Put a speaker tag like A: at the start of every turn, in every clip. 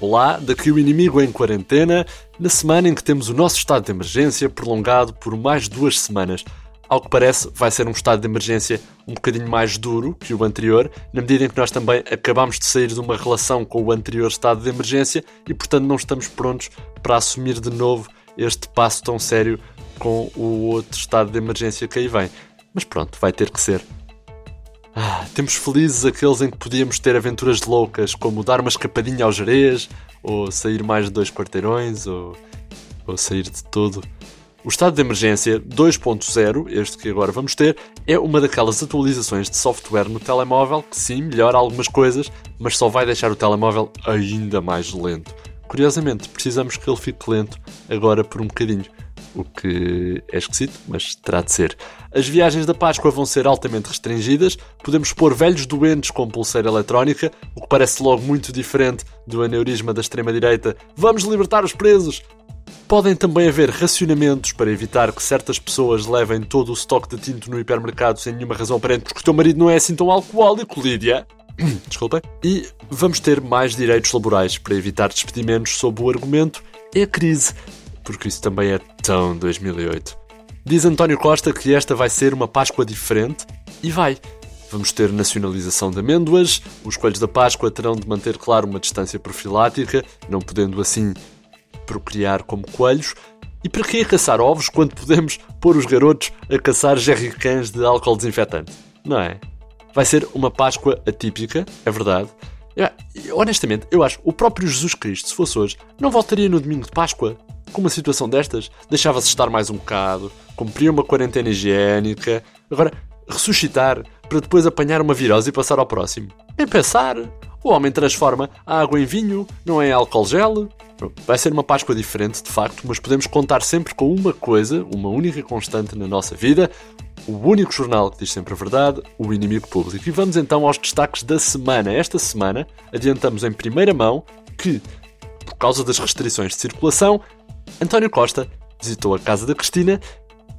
A: Olá, daqui o inimigo em quarentena, na semana em que temos o nosso estado de emergência prolongado por mais duas semanas. Ao que parece, vai ser um estado de emergência um bocadinho mais duro que o anterior, na medida em que nós também acabamos de sair de uma relação com o anterior estado de emergência e, portanto, não estamos prontos para assumir de novo este passo tão sério com o outro estado de emergência que aí vem. Mas pronto, vai ter que ser. Ah, temos felizes aqueles em que podíamos ter aventuras loucas, como dar uma escapadinha ao Jerez, ou sair mais de dois quarteirões, ou, ou sair de todo. O estado de emergência 2.0, este que agora vamos ter, é uma daquelas atualizações de software no telemóvel que sim, melhora algumas coisas, mas só vai deixar o telemóvel ainda mais lento. Curiosamente, precisamos que ele fique lento agora por um bocadinho o que é esquisito, mas terá de ser. As viagens da Páscoa vão ser altamente restringidas, podemos pôr velhos doentes com pulseira eletrónica, o que parece logo muito diferente do aneurisma da extrema-direita. Vamos libertar os presos! Podem também haver racionamentos para evitar que certas pessoas levem todo o estoque de tinto no hipermercado sem nenhuma razão aparente, porque o teu marido não é assim tão alcoólico, Lídia. Desculpem. E vamos ter mais direitos laborais para evitar despedimentos sob o argumento é a crise porque isso também é tão 2008. Diz António Costa que esta vai ser uma Páscoa diferente e vai. Vamos ter nacionalização de amêndoas, os coelhos da Páscoa terão de manter, claro, uma distância profilática, não podendo assim procriar como coelhos. E para que caçar ovos quando podemos pôr os garotos a caçar jerrycans de álcool desinfetante? Não é? Vai ser uma Páscoa atípica, é verdade. honestamente, eu acho o próprio Jesus Cristo, se fosse hoje, não voltaria no domingo de Páscoa com uma situação destas, deixava-se estar mais um bocado, cumpria uma quarentena higiênica. Agora, ressuscitar para depois apanhar uma virose e passar ao próximo. Nem pensar. O homem transforma a água em vinho, não é álcool gel. Vai ser uma Páscoa diferente, de facto, mas podemos contar sempre com uma coisa, uma única constante na nossa vida: o único jornal que diz sempre a verdade, o inimigo público. E vamos então aos destaques da semana. Esta semana adiantamos em primeira mão que, por causa das restrições de circulação, António Costa visitou a casa da Cristina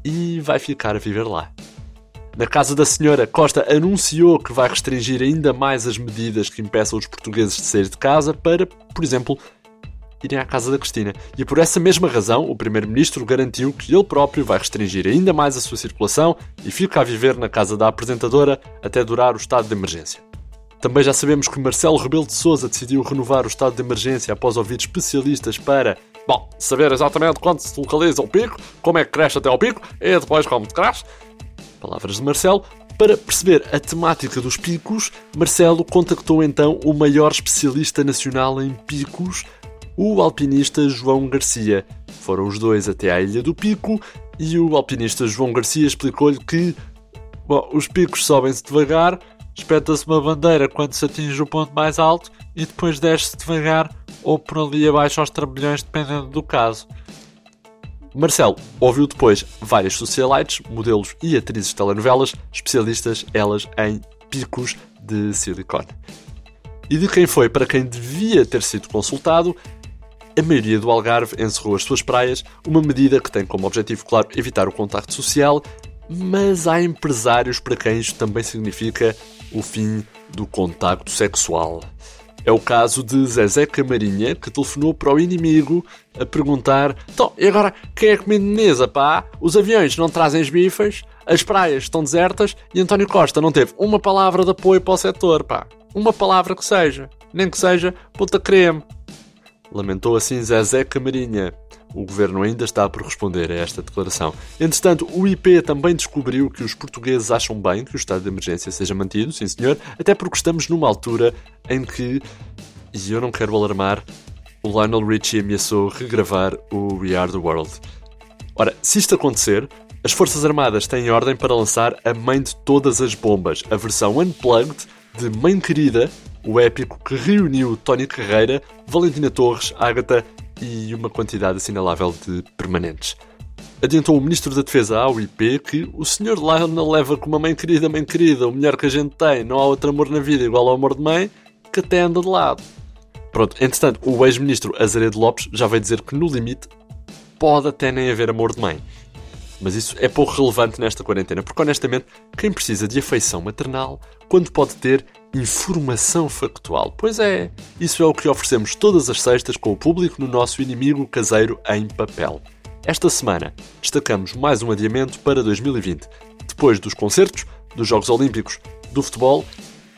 A: e vai ficar a viver lá. Na casa da senhora, Costa anunciou que vai restringir ainda mais as medidas que impeçam os portugueses de sair de casa para, por exemplo, irem à casa da Cristina. E por essa mesma razão, o primeiro-ministro garantiu que ele próprio vai restringir ainda mais a sua circulação e fica a viver na casa da apresentadora até durar o estado de emergência. Também já sabemos que Marcelo Rebelo de Sousa decidiu renovar o estado de emergência após ouvir especialistas para Bom, saber exatamente quando se localiza o pico, como é que cresce até ao pico e depois como cresce. Palavras de Marcelo. Para perceber a temática dos picos, Marcelo contactou então o maior especialista nacional em picos, o alpinista João Garcia. Foram os dois até à Ilha do Pico e o alpinista João Garcia explicou-lhe que bom, os picos sobem-se devagar, espeta-se uma bandeira quando se atinge o ponto mais alto e depois desce-se devagar ou por ali abaixo aos trambolhões, dependendo do caso. Marcelo ouviu depois várias socialites, modelos e atrizes de telenovelas, especialistas elas em picos de silicone. E de quem foi para quem devia ter sido consultado, a maioria do Algarve encerrou as suas praias, uma medida que tem como objetivo, claro, evitar o contacto social, mas há empresários para quem isto também significa o fim do contacto sexual. É o caso de Zezé Camarinha, que telefonou para o inimigo a perguntar: Então, e agora quem é que me indeniza, pá? Os aviões não trazem as bifas, as praias estão desertas e António Costa não teve uma palavra de apoio para o setor, pá. Uma palavra que seja, nem que seja puta creme. Lamentou assim Zezé Camarinha. O governo ainda está por responder a esta declaração. Entretanto, o IP também descobriu que os portugueses acham bem que o estado de emergência seja mantido, sim senhor, até porque estamos numa altura em que, e eu não quero alarmar, o Lionel Richie ameaçou regravar o We Are the World. Ora, se isto acontecer, as Forças Armadas têm ordem para lançar a mãe de todas as bombas, a versão unplugged de Mãe Querida, o épico que reuniu Tony Carreira, Valentina Torres, Ágata e uma quantidade assinalável de permanentes. Adiantou o Ministro da Defesa ao IP que o Sr. Lionel leva com uma mãe querida, mãe querida, o melhor que a gente tem, não há outro amor na vida igual ao amor de mãe, que até anda de lado. Pronto, entretanto, o ex-ministro Azaredo Lopes já veio dizer que no limite pode até nem haver amor de mãe. Mas isso é pouco relevante nesta quarentena, porque honestamente, quem precisa de afeição maternal quando pode ter informação factual? Pois é, isso é o que oferecemos todas as sextas com o público no nosso inimigo caseiro em papel. Esta semana destacamos mais um adiamento para 2020. Depois dos concertos, dos Jogos Olímpicos, do futebol,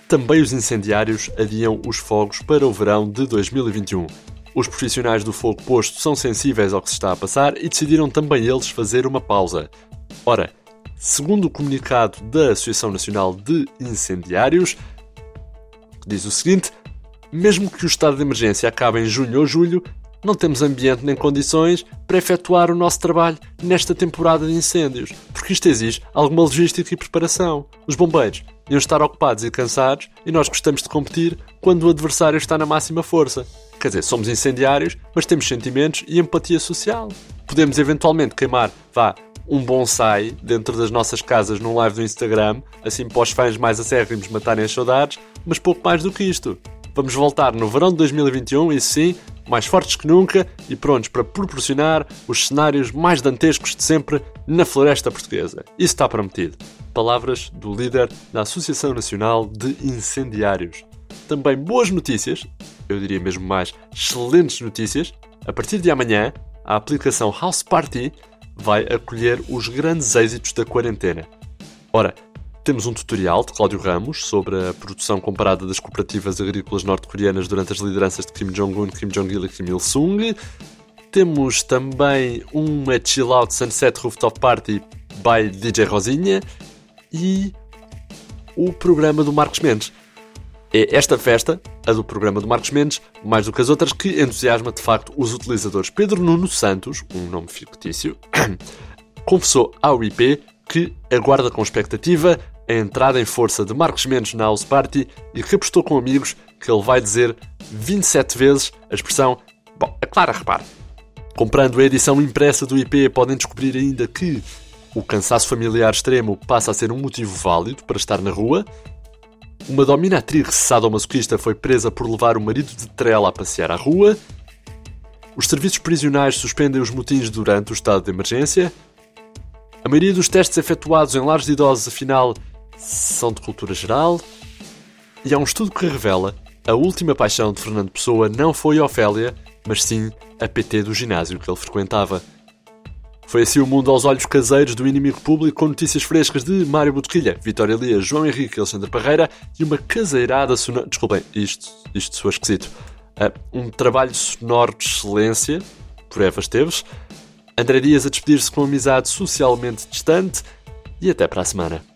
A: também os incendiários adiam os fogos para o verão de 2021. Os profissionais do fogo posto são sensíveis ao que se está a passar e decidiram também eles fazer uma pausa. Ora, segundo o comunicado da Associação Nacional de Incendiários, diz o seguinte: mesmo que o estado de emergência acabe em junho ou julho, não temos ambiente nem condições para efetuar o nosso trabalho nesta temporada de incêndios, porque isto exige alguma logística e preparação. Os bombeiros iam estar ocupados e cansados e nós gostamos de competir quando o adversário está na máxima força. Quer dizer, somos incendiários, mas temos sentimentos e empatia social. Podemos eventualmente queimar, vá, um bonsai dentro das nossas casas num live do Instagram, assim para os fãs mais acérrimos matarem as saudades, mas pouco mais do que isto. Vamos voltar no verão de 2021 e sim, mais fortes que nunca e prontos para proporcionar os cenários mais dantescos de sempre na floresta portuguesa. Isso está prometido. Palavras do líder da Associação Nacional de Incendiários. Também boas notícias, eu diria mesmo mais excelentes notícias. A partir de amanhã, a aplicação House Party vai acolher os grandes êxitos da quarentena. Ora, temos um tutorial de Cláudio Ramos sobre a produção comparada das cooperativas agrícolas norte-coreanas durante as lideranças de Kim Jong-un, Kim Jong-il e Kim Il-sung. Temos também uma Chill Out Sunset Rooftop Party by DJ Rosinha e o programa do Marcos Mendes. É esta festa, a do programa do Marcos Mendes, mais do que as outras, que entusiasma de facto os utilizadores. Pedro Nuno Santos, um nome fictício, confessou ao IP que aguarda com expectativa a entrada em força de Marcos Mendes na House Party e que apostou com amigos que ele vai dizer 27 vezes a expressão Bom, a Clara repare. Comprando a edição impressa do IP, podem descobrir ainda que o cansaço familiar extremo passa a ser um motivo válido para estar na rua uma dominatrix masoquista foi presa por levar o marido de trela a passear à rua. Os serviços prisionais suspendem os motins durante o estado de emergência. A maioria dos testes efetuados em lares de idosos, afinal, são de cultura geral. E há um estudo que revela a última paixão de Fernando Pessoa não foi Ofélia, mas sim a PT do ginásio que ele frequentava. Foi assim o mundo aos olhos caseiros do inimigo público com notícias frescas de Mário Botequilha, Vitória Lia, João Henrique Alexandre Parreira e uma caseirada sonora. Desculpem, isto, isto soa esquisito. Uh, um trabalho sonoro de excelência, por Eva Esteves. André Dias a despedir-se com amizade socialmente distante e até para a semana.